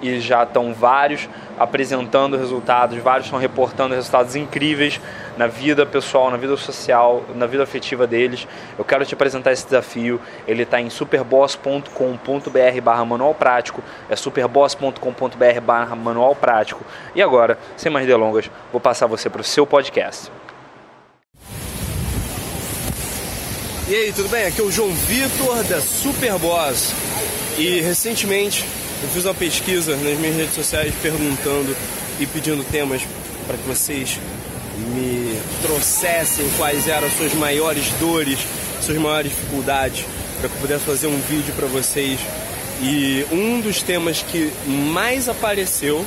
e já estão vários apresentando resultados, vários estão reportando resultados incríveis na vida pessoal, na vida social, na vida afetiva deles. Eu quero te apresentar esse desafio. Ele está em superboss.com.br barra manual prático. É superboss.com.br barra manual prático. E agora, sem mais delongas, vou passar você para o seu podcast. E aí, tudo bem? Aqui é o João Vitor da Superboss. E recentemente eu fiz uma pesquisa nas minhas redes sociais perguntando e pedindo temas para que vocês me trouxessem quais eram as suas maiores dores, suas maiores dificuldades, para que eu pudesse fazer um vídeo para vocês. E um dos temas que mais apareceu,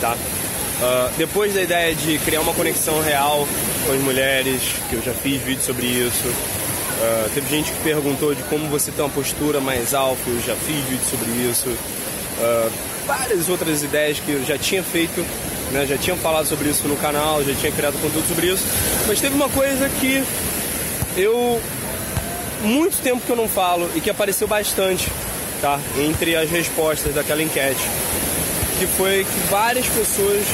tá? Uh, depois da ideia de criar uma conexão real com as mulheres, que eu já fiz vídeo sobre isso, uh, teve gente que perguntou de como você tem uma postura mais alta, eu já fiz vídeo sobre isso uh, várias outras ideias que eu já tinha feito, né? já tinha falado sobre isso no canal, já tinha criado conteúdo sobre isso, mas teve uma coisa que eu muito tempo que eu não falo e que apareceu bastante, tá? Entre as respostas daquela enquete, que foi que várias pessoas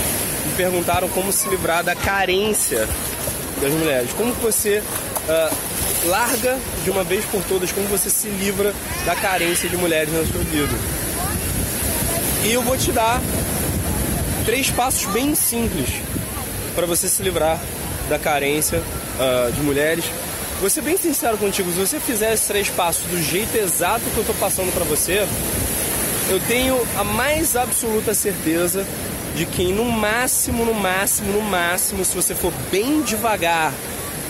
me perguntaram como se livrar da carência das mulheres, como você uh, larga de uma vez por todas, como você se livra da carência de mulheres na sua vida. E eu vou te dar três passos bem simples para você se livrar da carência uh, de mulheres. Vou ser bem sincero contigo, se você fizer esses três passos do jeito exato que eu estou passando para você, eu tenho a mais absoluta certeza de que no máximo, no máximo, no máximo, se você for bem devagar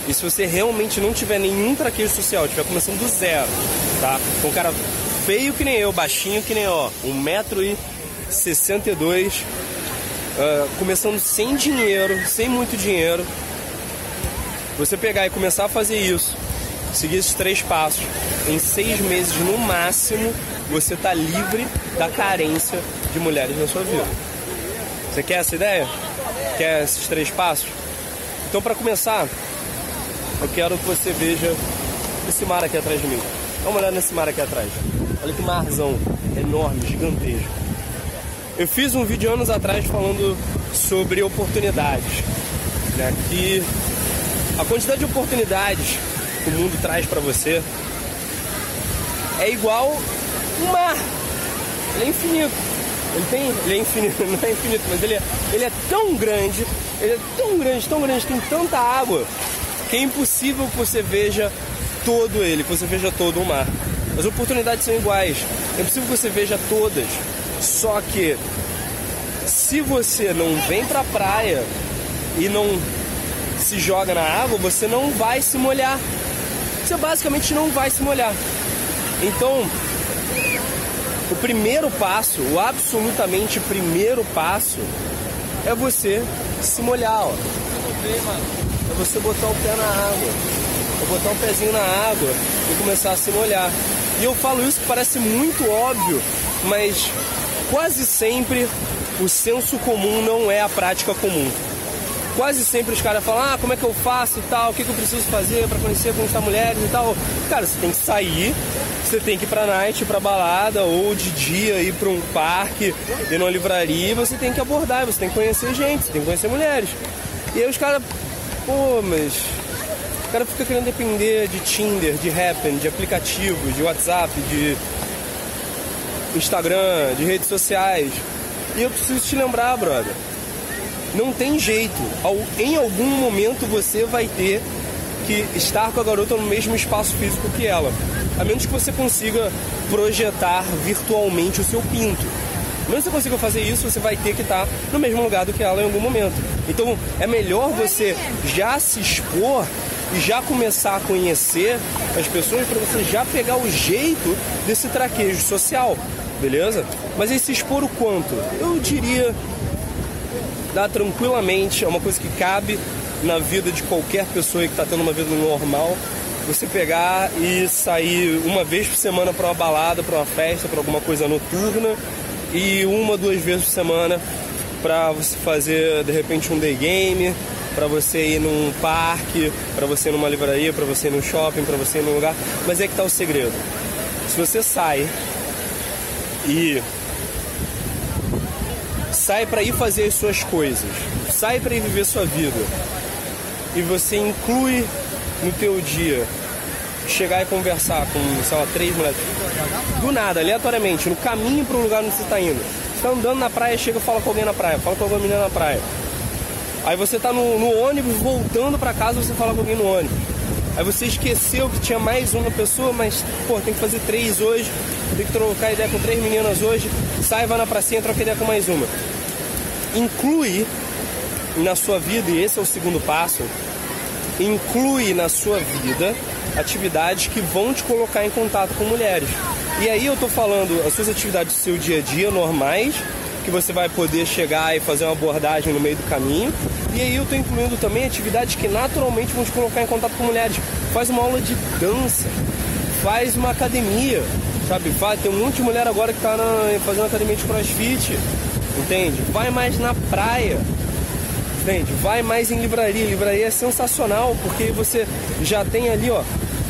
e se você realmente não tiver nenhum traquejo social, estiver começando do zero, tá? Com um cara feio que nem eu, baixinho que nem ó, um metro e 62, uh, ah, começando sem dinheiro, sem muito dinheiro. Você pegar e começar a fazer isso, seguir esses três passos, em seis meses no máximo, você está livre da carência de mulheres na sua vida. Você quer essa ideia? Quer esses três passos? Então, para começar, eu quero que você veja esse mar aqui atrás de mim. Dá uma olhada nesse mar aqui atrás. Olha que marzão enorme, gigantesco. Eu fiz um vídeo anos atrás falando sobre oportunidades, né? Que a quantidade de oportunidades que o mundo traz para você é igual um mar. Ele é infinito. Ele tem, ele é infinito, não é infinito, mas ele é, ele é tão grande, ele é tão grande, tão grande, tem tanta água que é impossível que você veja todo ele, que você veja todo o mar. As oportunidades são iguais. É possível que você veja todas. Só que se você não vem pra praia e não se joga na água, você não vai se molhar. Você basicamente não vai se molhar. Então, o primeiro passo, o absolutamente primeiro passo, é você se molhar, ó. É você botar o pé na água. É botar o pezinho na água e começar a se molhar. E eu falo isso que parece muito óbvio, mas quase sempre o senso comum não é a prática comum. Quase sempre os caras falam, ah, como é que eu faço e tal, o que, que eu preciso fazer para conhecer, conquistar mulheres e tal. Cara, você tem que sair, você tem que ir pra night, pra balada, ou de dia ir pra um parque, ir numa livraria, você tem que abordar, você tem que conhecer gente, você tem que conhecer mulheres. E aí os caras, pô, mas O cara fica querendo depender de Tinder, de Happn, de aplicativos, de WhatsApp, de Instagram, de redes sociais. E eu preciso te lembrar, brother. Não tem jeito. Em algum momento você vai ter que estar com a garota no mesmo espaço físico que ela. A menos que você consiga projetar virtualmente o seu pinto. Mesmo que você consiga fazer isso, você vai ter que estar no mesmo lugar do que ela em algum momento. Então é melhor você já se expor e já começar a conhecer as pessoas para você já pegar o jeito desse traquejo social, beleza? Mas aí se expor o quanto? Eu diria dá tranquilamente, é uma coisa que cabe na vida de qualquer pessoa que está tendo uma vida normal. Você pegar e sair uma vez por semana para uma balada, para uma festa, para alguma coisa noturna e uma, duas vezes por semana para você fazer de repente um day game, para você ir num parque, para você ir numa livraria, para você ir num shopping, para você ir num lugar. Mas é que tá o segredo. Se você sai e sai para ir fazer as suas coisas, sai para ir viver sua vida e você inclui no teu dia chegar e conversar com, sei lá, três mulheres, do nada, aleatoriamente, no caminho para o lugar onde você está indo. Você tá andando na praia, chega e fala com alguém na praia, fala com alguma menina na praia. Aí você tá no, no ônibus, voltando para casa, você fala com alguém no ônibus. Aí você esqueceu que tinha mais uma pessoa, mas, pô, tem que fazer três hoje, tem que trocar ideia com três meninas hoje, sai, vai na pracinha, troca ideia com mais uma. Inclui na sua vida, e esse é o segundo passo, inclui na sua vida atividades que vão te colocar em contato com mulheres. E aí eu tô falando as suas atividades do seu dia a dia normais, que você vai poder chegar e fazer uma abordagem no meio do caminho. E aí eu estou incluindo também atividades que naturalmente vão te colocar em contato com mulheres. Faz uma aula de dança, faz uma academia, sabe? Tem um monte de mulher agora que está fazendo academia de crossfit, entende? Vai mais na praia, entende? Vai mais em livraria. Livraria é sensacional porque você já tem ali, ó,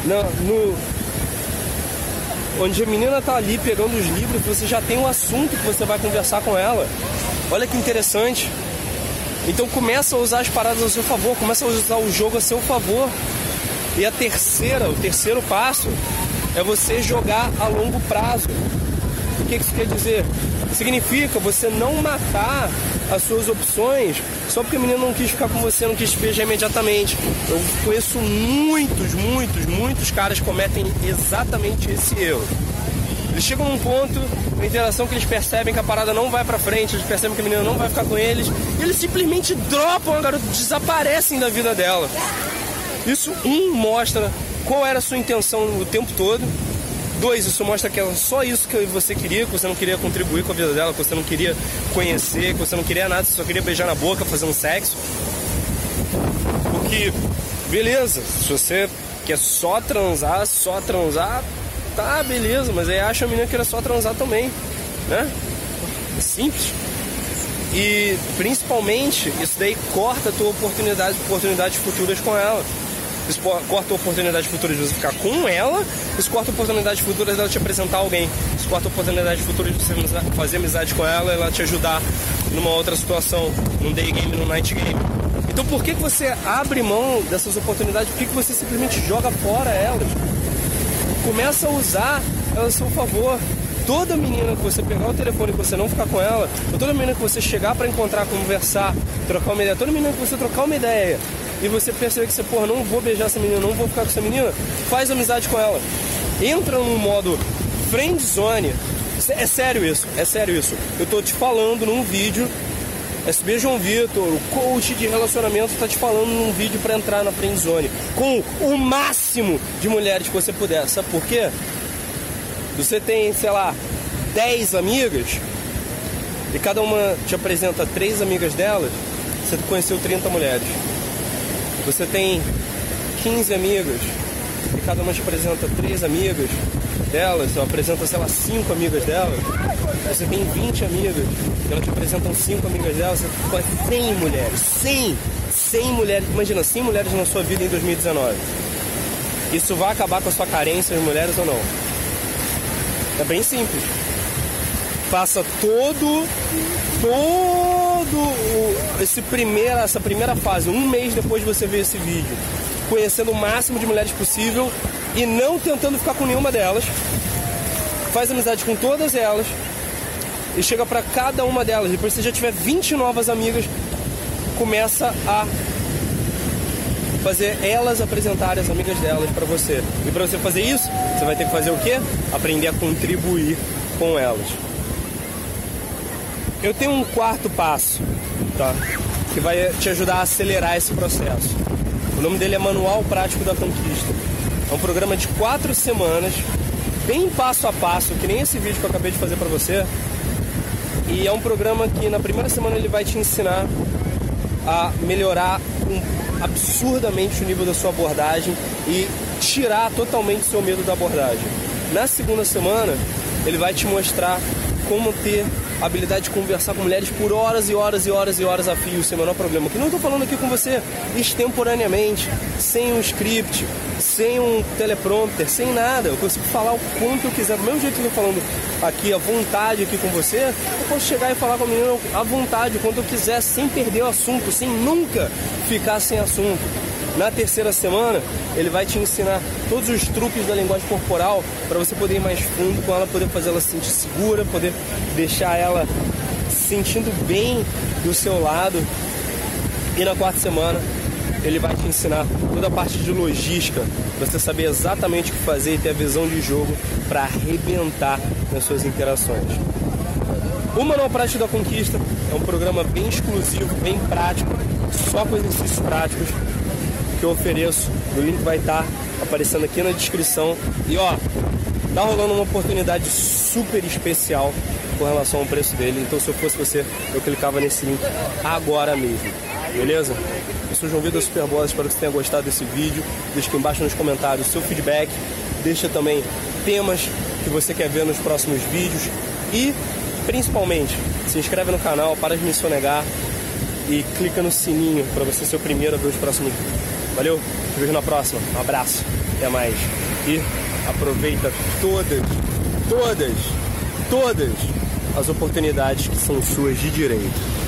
no onde a menina tá ali pegando os livros, você já tem um assunto que você vai conversar com ela. Olha que interessante. Então começa a usar as paradas a seu favor, começa a usar o jogo a seu favor. E a terceira, o terceiro passo é você jogar a longo prazo. O que isso quer dizer? Significa você não matar as suas opções só porque a menina não quis ficar com você, não quis beijar imediatamente. Eu conheço muitos, muitos, muitos caras que cometem exatamente esse erro. Eles chegam num ponto na interação que eles percebem que a parada não vai pra frente, eles percebem que a menina não vai ficar com eles, e eles simplesmente dropam a garota, desaparecem da vida dela. Isso, um, mostra qual era a sua intenção o tempo todo, Dois, isso mostra que é só isso que você queria, que você não queria contribuir com a vida dela, que você não queria conhecer, que você não queria nada, você só queria beijar na boca, fazer um sexo. Porque, beleza, se você quer só transar, só transar, tá, beleza, mas aí acha a menina que era só transar também, né? É simples. E principalmente, isso daí corta a tua oportunidade, oportunidades futuras com ela. Isso corta a oportunidade futura de você ficar com ela, isso corta a oportunidade futura dela te apresentar alguém, isso corta a oportunidade futura de você fazer amizade com ela, ela te ajudar numa outra situação, num day game, num night game. Então por que, que você abre mão dessas oportunidades? Por que, que você simplesmente joga fora elas? Começa a usar elas a seu favor. Toda menina que você pegar o telefone e você não ficar com ela, ou toda menina que você chegar para encontrar, conversar, trocar uma ideia, toda menina que você trocar uma ideia e você perceber que você, porra, não vou beijar essa menina, não vou ficar com essa menina, faz amizade com ela. Entra no modo friend zone. É sério isso, é sério isso. Eu tô te falando num vídeo. SB João Vitor, o coach de relacionamento, tá te falando num vídeo para entrar na friend zone com o máximo de mulheres que você puder. Sabe por quê? Você tem, sei lá, 10 amigas e cada uma te apresenta três amigas delas, você conheceu 30 mulheres. Você tem 15 amigas e cada uma te apresenta três amigas delas, ou apresenta, sei lá, cinco amigas delas. Você tem 20 amigas e elas te apresentam cinco amigas delas. Você conhece 100 mulheres. 100! 100 mulheres. Imagina, 100 mulheres na sua vida em 2019. Isso vai acabar com a sua carência de mulheres ou não? É bem simples. Faça todo, todo esse primeira, essa primeira fase, um mês depois de você ver esse vídeo. conhecendo o máximo de mulheres possível e não tentando ficar com nenhuma delas. Faz amizade com todas elas e chega para cada uma delas. Depois que você já tiver 20 novas amigas, começa a fazer elas apresentarem as amigas delas para você. E para você fazer isso, você vai ter que fazer o quê? Aprender a contribuir com elas. Eu tenho um quarto passo, tá? Que vai te ajudar a acelerar esse processo. O nome dele é Manual Prático da Conquista. É um programa de quatro semanas, bem passo a passo, que nem esse vídeo que eu acabei de fazer para você. E é um programa que na primeira semana ele vai te ensinar a melhorar absurdamente o nível da sua abordagem e tirar totalmente seu medo da abordagem. Na segunda semana, ele vai te mostrar como ter a habilidade de conversar com mulheres por horas e horas e horas e horas a fio, sem o menor problema. Que não estou falando aqui com você extemporaneamente, sem um script, sem um teleprompter, sem nada. Eu consigo falar o quanto eu quiser. Do mesmo jeito que eu estou falando aqui à vontade aqui com você, eu posso chegar e falar com a menina à vontade, quanto eu quiser, sem perder o assunto, sem nunca ficar sem assunto. Na terceira semana, ele vai te ensinar todos os truques da linguagem corporal para você poder ir mais fundo com ela, poder fazer ela se sentir segura, poder deixar ela se sentindo bem do seu lado. E na quarta semana, ele vai te ensinar toda a parte de logística, você saber exatamente o que fazer e ter a visão de jogo para arrebentar nas suas interações. O Manual Prático da Conquista é um programa bem exclusivo, bem prático, só com exercícios práticos que eu ofereço. O link vai estar aparecendo aqui na descrição. E ó, tá rolando uma oportunidade super especial com relação ao preço dele. Então se eu fosse você, eu clicava nesse link agora mesmo. Beleza? Eu sou João Vitor Superboss, espero que você tenha gostado desse vídeo. Deixa aqui embaixo nos comentários o seu feedback. Deixa também temas que você quer ver nos próximos vídeos. E, principalmente, se inscreve no canal, para de me sonegar e clica no sininho para você ser o primeiro a ver os próximos vídeos. Valeu, te vejo na próxima. Um abraço, até mais. E aproveita todas, todas, todas as oportunidades que são suas de direito.